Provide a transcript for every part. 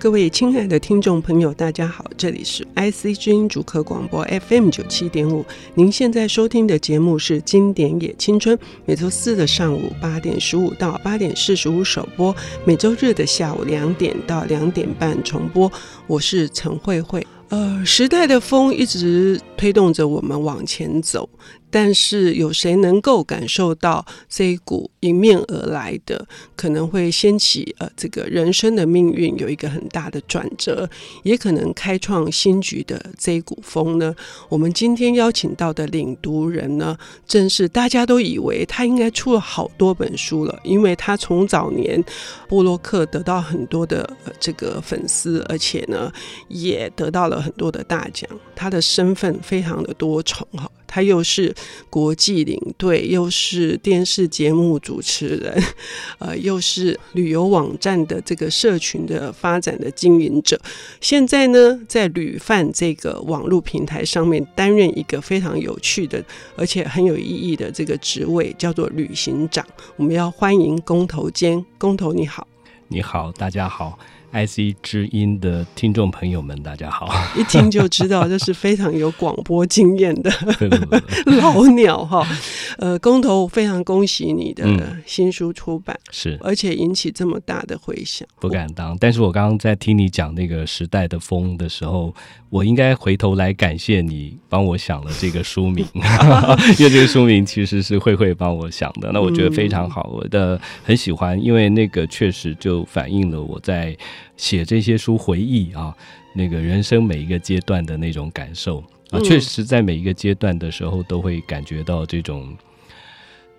各位亲爱的听众朋友，大家好，这里是 IC 之音主客广播 FM 九七点五。您现在收听的节目是《经典也青春》，每周四的上午八点十五到八点四十五首播，每周日的下午两点到两点半重播。我是陈慧慧。呃，时代的风一直推动着我们往前走。但是有谁能够感受到这一股迎面而来的，可能会掀起呃这个人生的命运有一个很大的转折，也可能开创新局的这一股风呢？我们今天邀请到的领读人呢，正是大家都以为他应该出了好多本书了，因为他从早年布洛克得到很多的、呃、这个粉丝，而且呢也得到了很多的大奖，他的身份非常的多重哈。他又是国际领队，又是电视节目主持人，呃，又是旅游网站的这个社群的发展的经营者。现在呢，在旅饭这个网络平台上面担任一个非常有趣的，而且很有意义的这个职位，叫做旅行长。我们要欢迎工头兼，工头你好，你好，大家好。IC 之音的听众朋友们，大家好！一听就知道这是非常有广播经验的 老鸟哈。呃，工头非常恭喜你的新书出版，嗯、是而且引起这么大的回响，不敢当。但是我刚刚在听你讲那个时代的风的时候，我应该回头来感谢你帮我想了这个书名，因为这个书名其实是慧慧帮我想的。那我觉得非常好，我的很喜欢，因为那个确实就反映了我在。写这些书回忆啊，那个人生每一个阶段的那种感受啊，确实在每一个阶段的时候都会感觉到这种。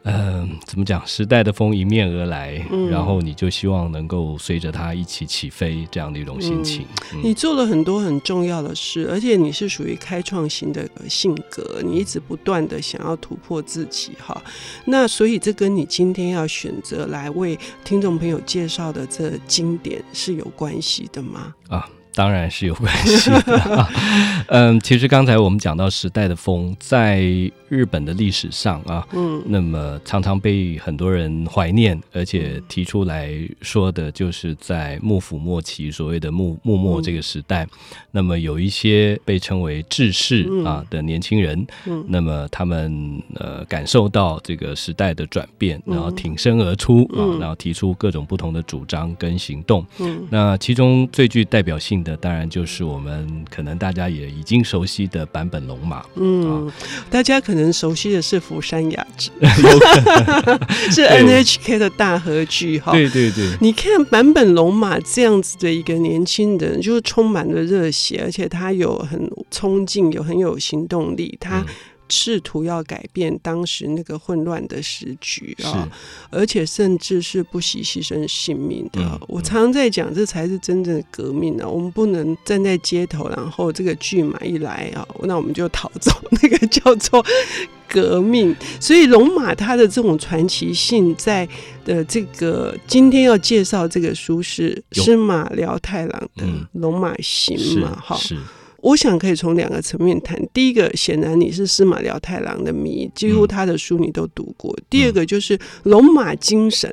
嗯、呃，怎么讲？时代的风迎面而来，嗯、然后你就希望能够随着它一起起飞，这样的一种心情。嗯嗯、你做了很多很重要的事，而且你是属于开创型的性格，你一直不断的想要突破自己哈。那所以这跟你今天要选择来为听众朋友介绍的这经典是有关系的吗？啊。当然是有关系的。嗯，其实刚才我们讲到时代的风，在日本的历史上啊，嗯，那么常常被很多人怀念，而且提出来说的，就是在幕府末期所谓的幕幕末这个时代，那么有一些被称为志士啊的年轻人，那么他们呃感受到这个时代的转变，然后挺身而出啊，然后提出各种不同的主张跟行动。嗯，那其中最具代表性的当然就是我们可能大家也已经熟悉的坂本龙马，嗯，啊、大家可能熟悉的是福山雅治，是 NHK 的大合剧哈，对对对，你看坂本龙马这样子的一个年轻人，就是充满了热血，而且他有很冲劲，有很有行动力，他。嗯试图要改变当时那个混乱的时局啊，而且甚至是不惜牺牲性命的。嗯、我常常在讲，这才是真正的革命啊！我们不能站在街头，然后这个巨马一来啊，那我们就逃走，那个叫做革命。所以龙马它的这种传奇性，在的这个今天要介绍这个书是司马辽太郎的《龙马行》嘛？哈、嗯。我想可以从两个层面谈。第一个，显然你是司马辽太郎的迷，几乎他的书你都读过。嗯、第二个就是龙马精神，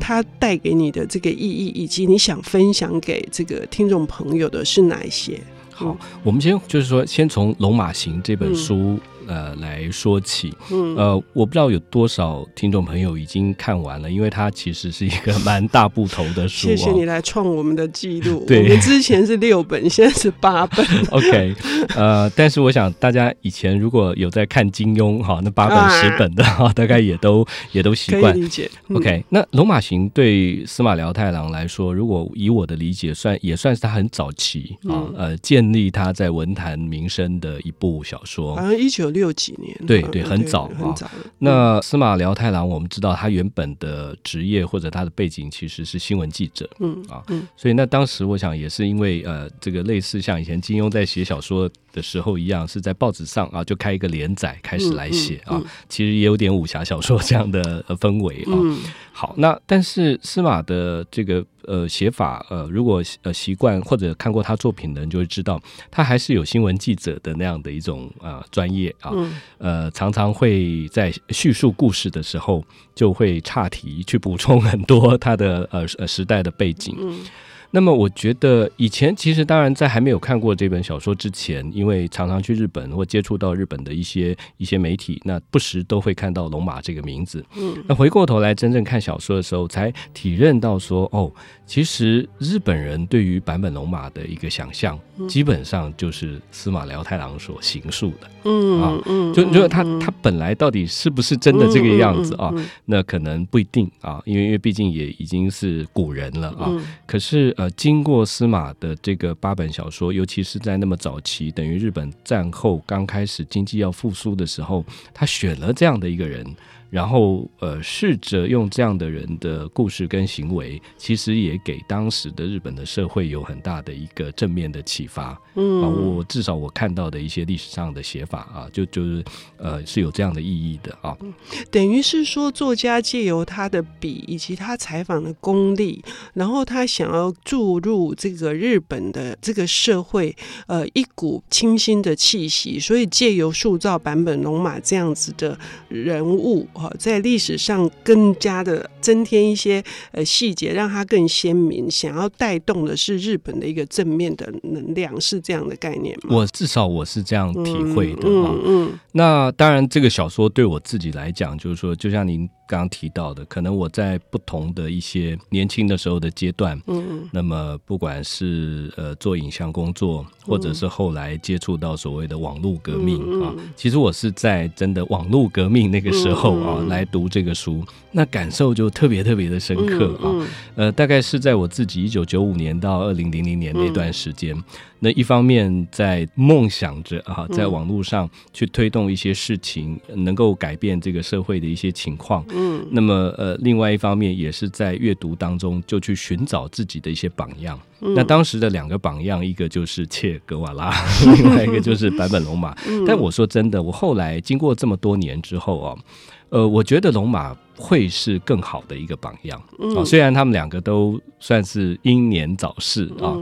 它带给你的这个意义，以及你想分享给这个听众朋友的是哪一些？好，我们先就是说，先从《龙马行》这本书。嗯呃，来说起，嗯，呃，我不知道有多少听众朋友已经看完了，因为它其实是一个蛮大部头的书。谢谢你来创我们的记录。对，我们之前是六本，现在是八本。OK，呃，但是我想大家以前如果有在看金庸哈，那八本十本的哈，啊、大概也都 也都习惯理解。嗯、OK，那《龙马行》对司马辽太郎来说，如果以我的理解算，也算是他很早期啊，嗯、呃，建立他在文坛名声的一部小说。好像一九六。六几年，对对，很早很早。那司马辽太郎，我们知道他原本的职业或者他的背景其实是新闻记者，嗯啊，所以那当时我想也是因为呃，这个类似像以前金庸在写小说的时候一样，是在报纸上啊就开一个连载开始来写啊，其实也有点武侠小说这样的氛围啊。好，那但是司马的这个。呃，写法呃，如果呃习惯或者看过他作品的人就会知道，他还是有新闻记者的那样的一种啊专业啊，嗯、呃，常常会在叙述故事的时候就会岔题去补充很多他的呃呃时代的背景。嗯那么我觉得以前其实当然在还没有看过这本小说之前，因为常常去日本或接触到日本的一些一些媒体，那不时都会看到龙马这个名字。嗯，那回过头来真正看小说的时候，才体认到说，哦，其实日本人对于坂本龙马的一个想象，基本上就是司马辽太郎所行述的。嗯啊，嗯，就就他他本来到底是不是真的这个样子啊？那可能不一定啊，因为因为毕竟也已经是古人了啊。可是呃，经过司马的这个八本小说，尤其是在那么早期，等于日本战后刚开始经济要复苏的时候，他选了这样的一个人。然后，呃，试着用这样的人的故事跟行为，其实也给当时的日本的社会有很大的一个正面的启发。嗯，啊，我至少我看到的一些历史上的写法啊，就就是呃是有这样的意义的啊。等于是说，作家借由他的笔以及他采访的功力，然后他想要注入这个日本的这个社会，呃，一股清新的气息，所以借由塑造坂本龙马这样子的人物。在历史上更加的增添一些呃细节，让它更鲜明。想要带动的是日本的一个正面的能量，是这样的概念吗？我至少我是这样体会的。嗯嗯，嗯。那当然，这个小说对我自己来讲，就是说，就像您。刚刚提到的，可能我在不同的一些年轻的时候的阶段，嗯，那么不管是呃做影像工作，或者是后来接触到所谓的网络革命啊，其实我是在真的网络革命那个时候啊来读这个书，那感受就特别特别的深刻啊，呃，大概是在我自己一九九五年到二零零零年那段时间。那一方面在梦想着啊，在网络上去推动一些事情，能够改变这个社会的一些情况。嗯，那么呃，另外一方面也是在阅读当中就去寻找自己的一些榜样。那当时的两个榜样，一个就是切格瓦拉，另外一个就是坂本龙马。但我说真的，我后来经过这么多年之后啊，呃，我觉得龙马会是更好的一个榜样。啊，虽然他们两个都算是英年早逝啊。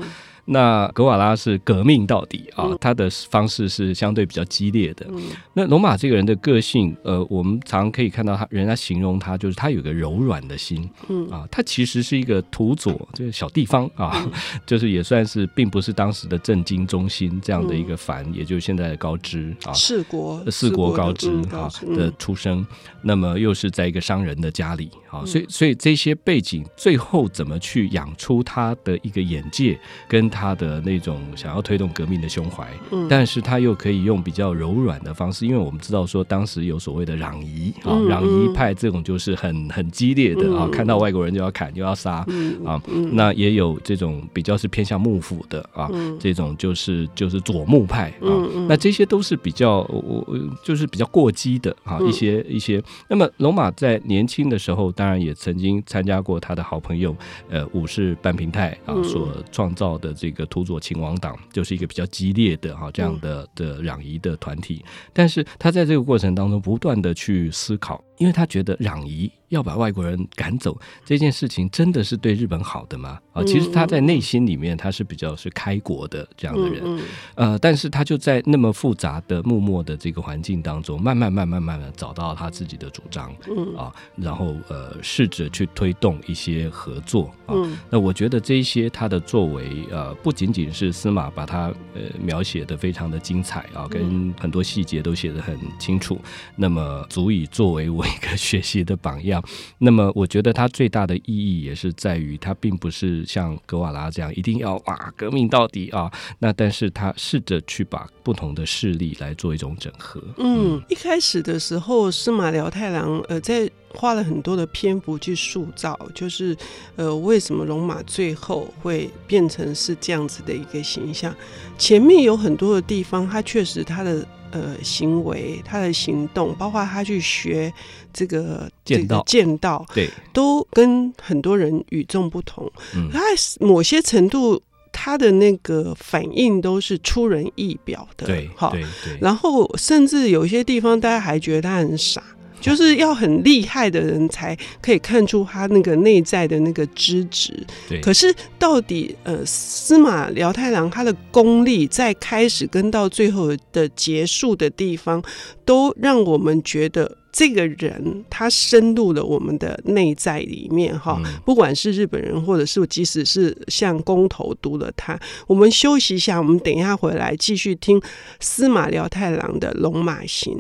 那格瓦拉是革命到底啊，他的方式是相对比较激烈的。那罗马这个人的个性，呃，我们常可以看到他，人家形容他就是他有个柔软的心，嗯。啊，他其实是一个土佐，这个小地方啊，就是也算是并不是当时的政经中心这样的一个凡，也就是现在的高知啊，四国四国高知啊的出生，那么又是在一个商人的家里啊，所以所以这些背景最后怎么去养出他的一个眼界跟他。他的那种想要推动革命的胸怀，嗯，但是他又可以用比较柔软的方式，因为我们知道说当时有所谓的攘夷啊，攘夷派这种就是很很激烈的啊，看到外国人就要砍就要杀啊，那也有这种比较是偏向幕府的啊，这种就是就是左木派啊，那这些都是比较我就是比较过激的啊一些一些。那么龙马在年轻的时候，当然也曾经参加过他的好朋友呃武士半平太啊所创造的这个。土佐勤王党就是一个比较激烈的哈这样的的攘夷的团体，但是他在这个过程当中不断的去思考，因为他觉得攘夷。要把外国人赶走这件事情，真的是对日本好的吗？啊，其实他在内心里面他是比较是开国的这样的人，呃，但是他就在那么复杂的默默的这个环境当中，慢慢慢慢慢慢找到他自己的主张，啊，然后呃，试着去推动一些合作啊。那我觉得这一些他的作为，呃，不仅仅是司马把他呃描写的非常的精彩啊，跟很多细节都写得很清楚，那么足以作为我一个学习的榜样。那么，我觉得它最大的意义也是在于，它并不是像格瓦拉这样一定要哇革命到底啊。那但是他试着去把不同的势力来做一种整合。嗯，嗯，一开始的时候，司马辽太郎呃在花了很多的篇幅去塑造，就是呃为什么龙马最后会变成是这样子的一个形象。前面有很多的地方，他确实他的。呃，行为，他的行动，包括他去学这个剑道，剑道，对，都跟很多人与众不同。嗯，他某些程度，他的那个反应都是出人意表的。对，好，对，对。然后，甚至有些地方，大家还觉得他很傻。就是要很厉害的人才可以看出他那个内在的那个资质。对。可是到底呃，司马辽太郎他的功力在开始跟到最后的结束的地方，都让我们觉得这个人他深入了我们的内在里面哈，不管是日本人，或者是即使是像公投读了他，我们休息一下，我们等一下回来继续听司马辽太郎的《龙马行》。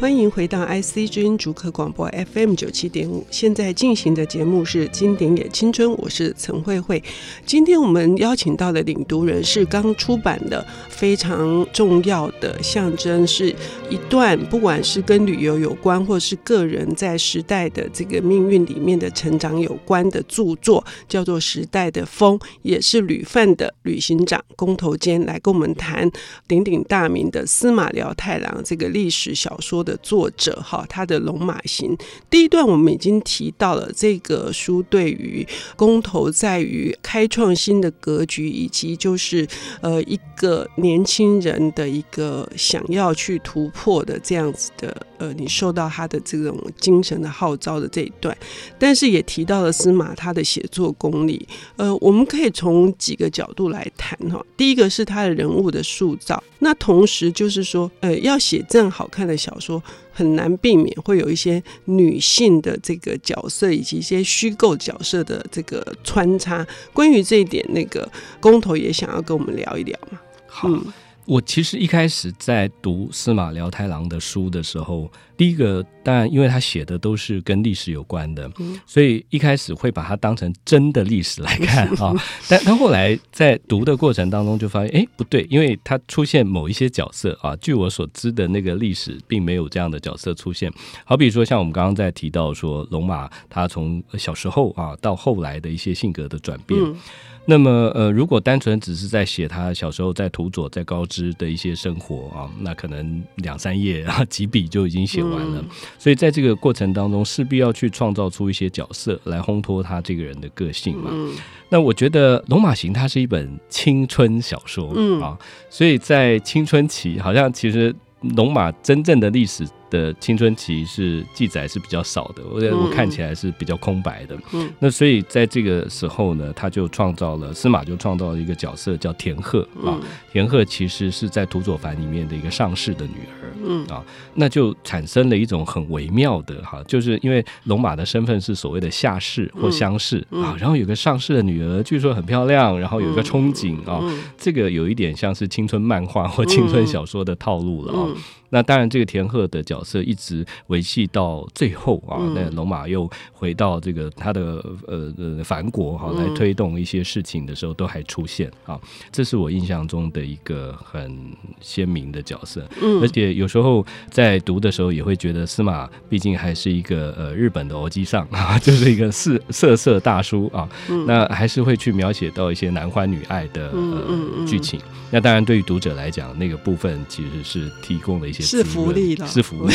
欢迎回到 IC 之音竹客广播 FM 九七点五，现在进行的节目是《经典也青春》，我是陈慧慧。今天我们邀请到的领读人是刚出版的非常重要的象征，是一段不管是跟旅游有关，或是个人在时代的这个命运里面的成长有关的著作，叫做《时代的风》，也是旅范的旅行长工头坚来跟我们谈鼎鼎大名的司马辽太郎这个历史小说的。的作者哈，他的《龙马行》第一段我们已经提到了，这个书对于公投在于开创新的格局，以及就是呃一个年轻人的一个想要去突破的这样子的呃，你受到他的这种精神的号召的这一段，但是也提到了司马他的写作功力，呃，我们可以从几个角度来谈哈。第一个是他的人物的塑造，那同时就是说，呃，要写这样好看的小说。很难避免会有一些女性的这个角色，以及一些虚构角色的这个穿插。关于这一点，那个工头也想要跟我们聊一聊嘛。好。嗯我其实一开始在读司马辽太郎的书的时候，第一个当然，因为他写的都是跟历史有关的，所以一开始会把它当成真的历史来看啊。但他后来在读的过程当中就发现，哎，不对，因为他出现某一些角色啊，据我所知的那个历史并没有这样的角色出现。好比说，像我们刚刚在提到说，龙马他从小时候啊到后来的一些性格的转变。那么，呃，如果单纯只是在写他小时候在土佐、在高知的一些生活啊，那可能两三页啊几笔就已经写完了。所以在这个过程当中，势必要去创造出一些角色来烘托他这个人的个性嘛。那我觉得《龙马行》它是一本青春小说啊，所以在青春期，好像其实龙马真正的历史。的青春期是记载是比较少的，我我看起来是比较空白的。嗯，那所以在这个时候呢，他就创造了司马就创造了一个角色叫田鹤啊。田鹤其实是在土佐藩里面的一个上士的女儿。嗯。啊，那就产生了一种很微妙的哈，就是因为龙马的身份是所谓的下士或乡士啊，然后有个上士的女儿，据说很漂亮，然后有一个憧憬啊，这个有一点像是青春漫画或青春小说的套路了啊。那当然，这个田鹤的角色一直维系到最后啊。那龙马又回到这个他的呃呃藩国哈，来推动一些事情的时候，都还出现啊。这是我印象中的一个很鲜明的角色。嗯，而且有时候在读的时候，也会觉得司马毕竟还是一个呃日本的欧基上啊，就是一个色色色大叔啊。那还是会去描写到一些男欢女爱的呃剧情。那当然，对于读者来讲，那个部分其实是提供了一些。是福利了，是福利。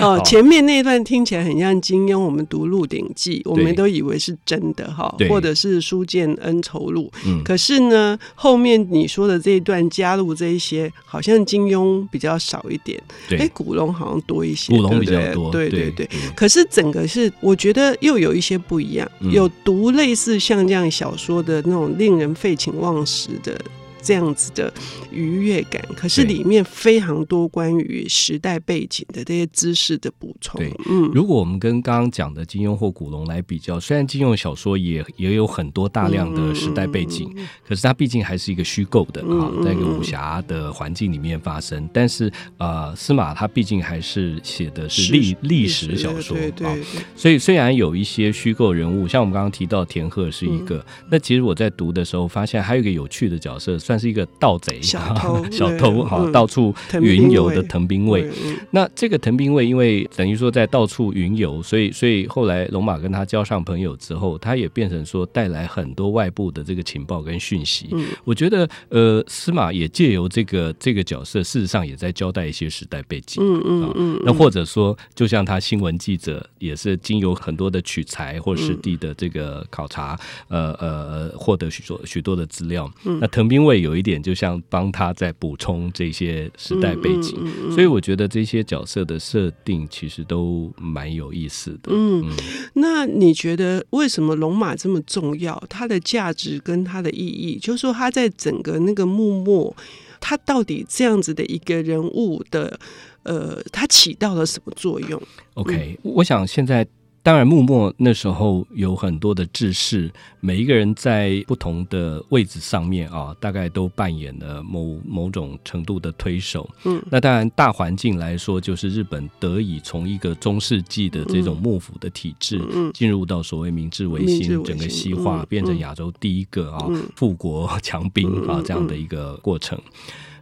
哦，前面那段听起来很像金庸，我们读《鹿鼎记》，我们都以为是真的哈，或者是书剑恩仇录。可是呢，后面你说的这一段加入这一些，好像金庸比较少一点，哎，古龙好像多一些，古龙比较多，对对对。可是整个是，我觉得又有一些不一样，有读类似像这样小说的那种令人废寝忘食的。这样子的愉悦感，可是里面非常多关于时代背景的这些知识的补充。对，嗯，如果我们跟刚刚讲的金庸或古龙来比较，虽然金庸小说也也有很多大量的时代背景，嗯、可是它毕竟还是一个虚构的啊，在一个武侠的环境里面发生。但是呃，司马他毕竟还是写的是历历史小说啊，所以虽然有一些虚构人物，像我们刚刚提到田鹤是一个，嗯、那其实我在读的时候发现还有一个有趣的角色。算是一个盗贼、小偷、小偷哈，到处云游的藤兵卫。那这个藤兵卫，因为等于说在到处云游，所以所以后来龙马跟他交上朋友之后，他也变成说带来很多外部的这个情报跟讯息。我觉得呃，司马也借由这个这个角色，事实上也在交代一些时代背景。嗯嗯嗯。那或者说，就像他新闻记者，也是经由很多的取材或实地的这个考察，呃呃，获得许多许多的资料。那藤兵卫。会有一点，就像帮他在补充这些时代背景。嗯嗯嗯嗯、所以我觉得这些角色的设定其实都蛮有意思的。嗯，嗯那你觉得为什么龙马这么重要？它的价值跟它的意义，就是说它在整个那个幕末，它到底这样子的一个人物的，呃，它起到了什么作用？OK，、嗯、我想现在。当然，幕末那时候有很多的志士，每一个人在不同的位置上面啊，大概都扮演了某某种程度的推手。嗯，那当然大环境来说，就是日本得以从一个中世纪的这种幕府的体制，嗯，进入到所谓明治维新，整个西化，变成亚洲第一个啊富国强兵啊这样的一个过程。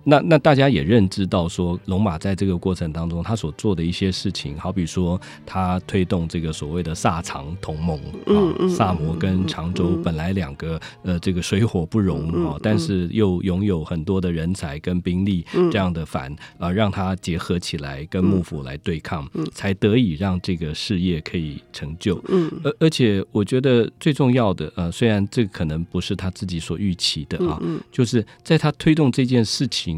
那那大家也认知到说，龙马在这个过程当中，他所做的一些事情，好比说他推动这个所谓的萨长同盟啊，萨摩跟长州本来两个呃这个水火不容啊，但是又拥有很多的人才跟兵力这样的反啊，让他结合起来跟幕府来对抗，才得以让这个事业可以成就。而而且我觉得最重要的呃，虽然这可能不是他自己所预期的啊，就是在他推动这件事情。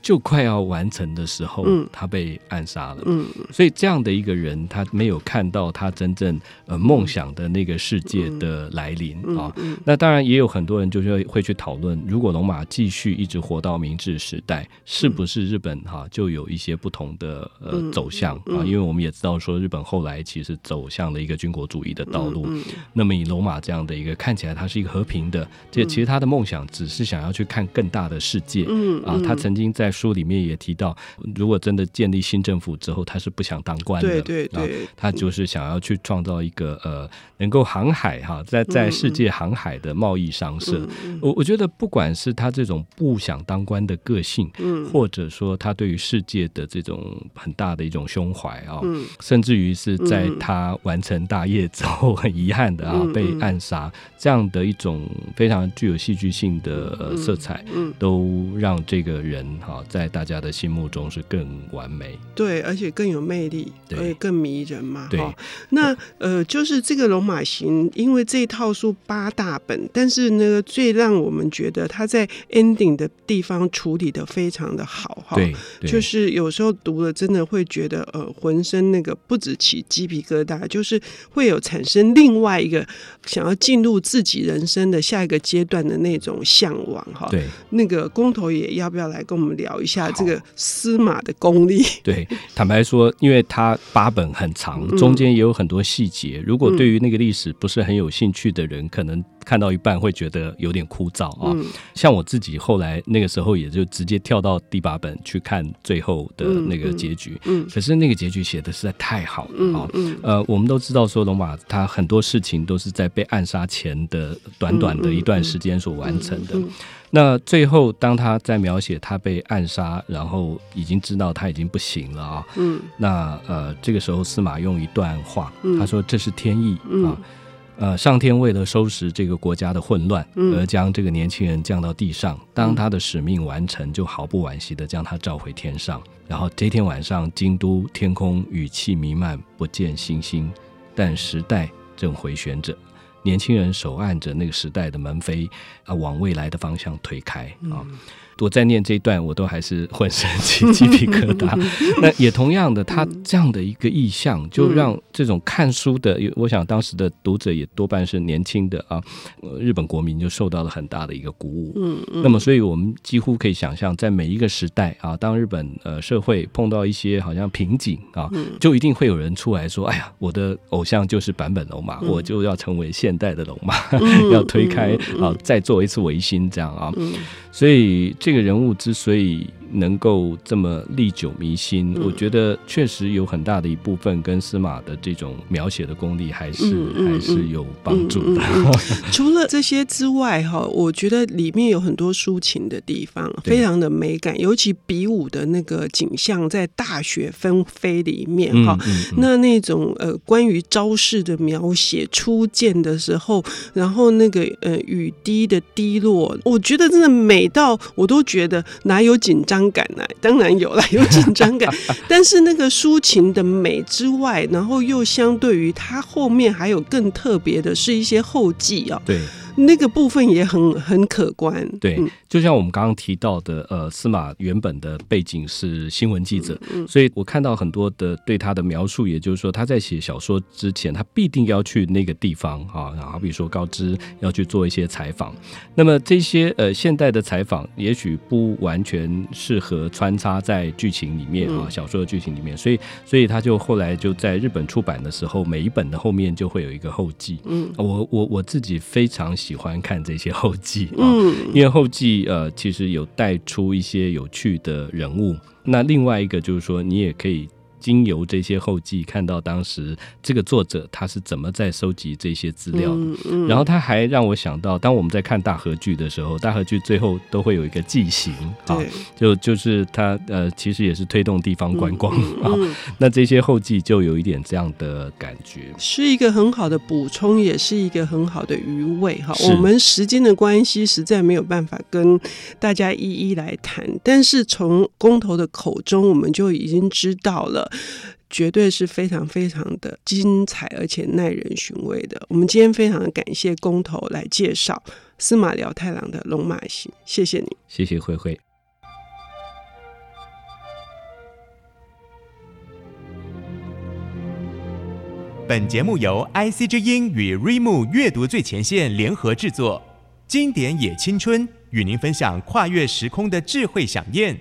就快要完成的时候，嗯、他被暗杀了。嗯，所以这样的一个人，他没有看到他真正呃梦想的那个世界的来临啊。那当然也有很多人就是会去讨论，如果龙马继续一直活到明治时代，是不是日本哈、啊、就有一些不同的呃走向啊？因为我们也知道说，日本后来其实走向了一个军国主义的道路。那么以龙马这样的一个看起来他是一个和平的，这其实他的梦想只是想要去看更大的世界。嗯啊，他曾经在书里面也提到，如果真的建立新政府之后，他是不想当官的。对对对，他就是想要去创造一个呃，能够航海哈，在在世界航海的贸易商社。我我觉得，不管是他这种不想当官的个性，嗯或者说他对于世界的这种很大的一种胸怀啊，甚至于是在他完成大业之后，很遗憾的啊被暗杀，这样的一种非常具有戏剧性的色彩，都让这个人。人哈，在大家的心目中是更完美，对，而且更有魅力，对，而且更迷人嘛。对，那呃，就是这个《龙马行》，因为这套书八大本，但是那个，最让我们觉得他在 ending 的地方处理的非常的好哈。对，就是有时候读了，真的会觉得呃，浑身那个不止起鸡皮疙瘩，就是会有产生另外一个想要进入自己人生的下一个阶段的那种向往哈。对，那个工头也要不要？来跟我们聊一下这个司马的功力。对，坦白说，因为他八本很长，中间也有很多细节。如果对于那个历史不是很有兴趣的人，可能看到一半会觉得有点枯燥啊。像我自己后来那个时候，也就直接跳到第八本去看最后的那个结局。嗯，可是那个结局写的实在太好了啊。呃，我们都知道说龙马他很多事情都是在被暗杀前的短短的一段时间所完成的。那最后，当他在描写他被暗杀，然后已经知道他已经不行了啊。嗯。那呃，这个时候司马用一段话，他说：“这是天意啊。呃，上天为了收拾这个国家的混乱，而将这个年轻人降到地上。当他的使命完成，就毫不惋惜的将他召回天上。然后这天晚上，京都天空雨气弥漫，不见星星，但时代正回旋着。”年轻人手按着那个时代的门扉啊，往未来的方向推开啊。我在念这一段，我都还是浑身起鸡皮疙瘩。那也同样的，他这样的一个意象，就让这种看书的，我想当时的读者也多半是年轻的啊，日本国民就受到了很大的一个鼓舞。嗯嗯。那么，所以我们几乎可以想象，在每一个时代啊，当日本呃社会碰到一些好像瓶颈啊，就一定会有人出来说：“哎呀，我的偶像就是坂本龙马，我就要成为现代的龙马，要推开啊，再做一次维新，这样啊。”所以这个人物之所以能够这么历久弥新，嗯、我觉得确实有很大的一部分跟司马的这种描写的功力还是、还是有帮助的。除了这些之外，哈，我觉得里面有很多抒情的地方，非常的美感，尤其比武的那个景象，在大雪纷飞里面，哈、那那种呃关于招式的描写，初见的时候，然后那个呃雨滴的滴落，我觉得真的美到我都觉得哪有紧张。伤感呢？当然有了，有紧张感，但是那个抒情的美之外，然后又相对于它后面还有更特别的是一些后记啊。对。那个部分也很很可观。对，嗯、就像我们刚刚提到的，呃，司马原本的背景是新闻记者，嗯嗯、所以我看到很多的对他的描述，也就是说他在写小说之前，他必定要去那个地方啊，好比说告知要去做一些采访。那么这些呃现代的采访，也许不完全适合穿插在剧情里面啊，小说的剧情里面，所以所以他就后来就在日本出版的时候，每一本的后面就会有一个后记。嗯，我我我自己非常喜欢看这些后记 啊，嗯，因为后记呃其实有带出一些有趣的人物。那另外一个就是说，你也可以。经由这些后记，看到当时这个作者他是怎么在收集这些资料的。嗯嗯、然后他还让我想到，当我们在看大河剧的时候，大河剧最后都会有一个记行啊，就就是他呃，其实也是推动地方观光啊。那这些后记就有一点这样的感觉，是一个很好的补充，也是一个很好的余味哈。我们时间的关系，实在没有办法跟大家一一来谈，但是从工头的口中，我们就已经知道了。绝对是非常非常的精彩，而且耐人寻味的。我们今天非常的感谢公投来介绍司马辽太郎的《龙马行》，谢谢你，谢谢慧慧。本节目由 IC 之音与瑞木阅读最前线联合制作，经典也青春与您分享跨越时空的智慧饗宴。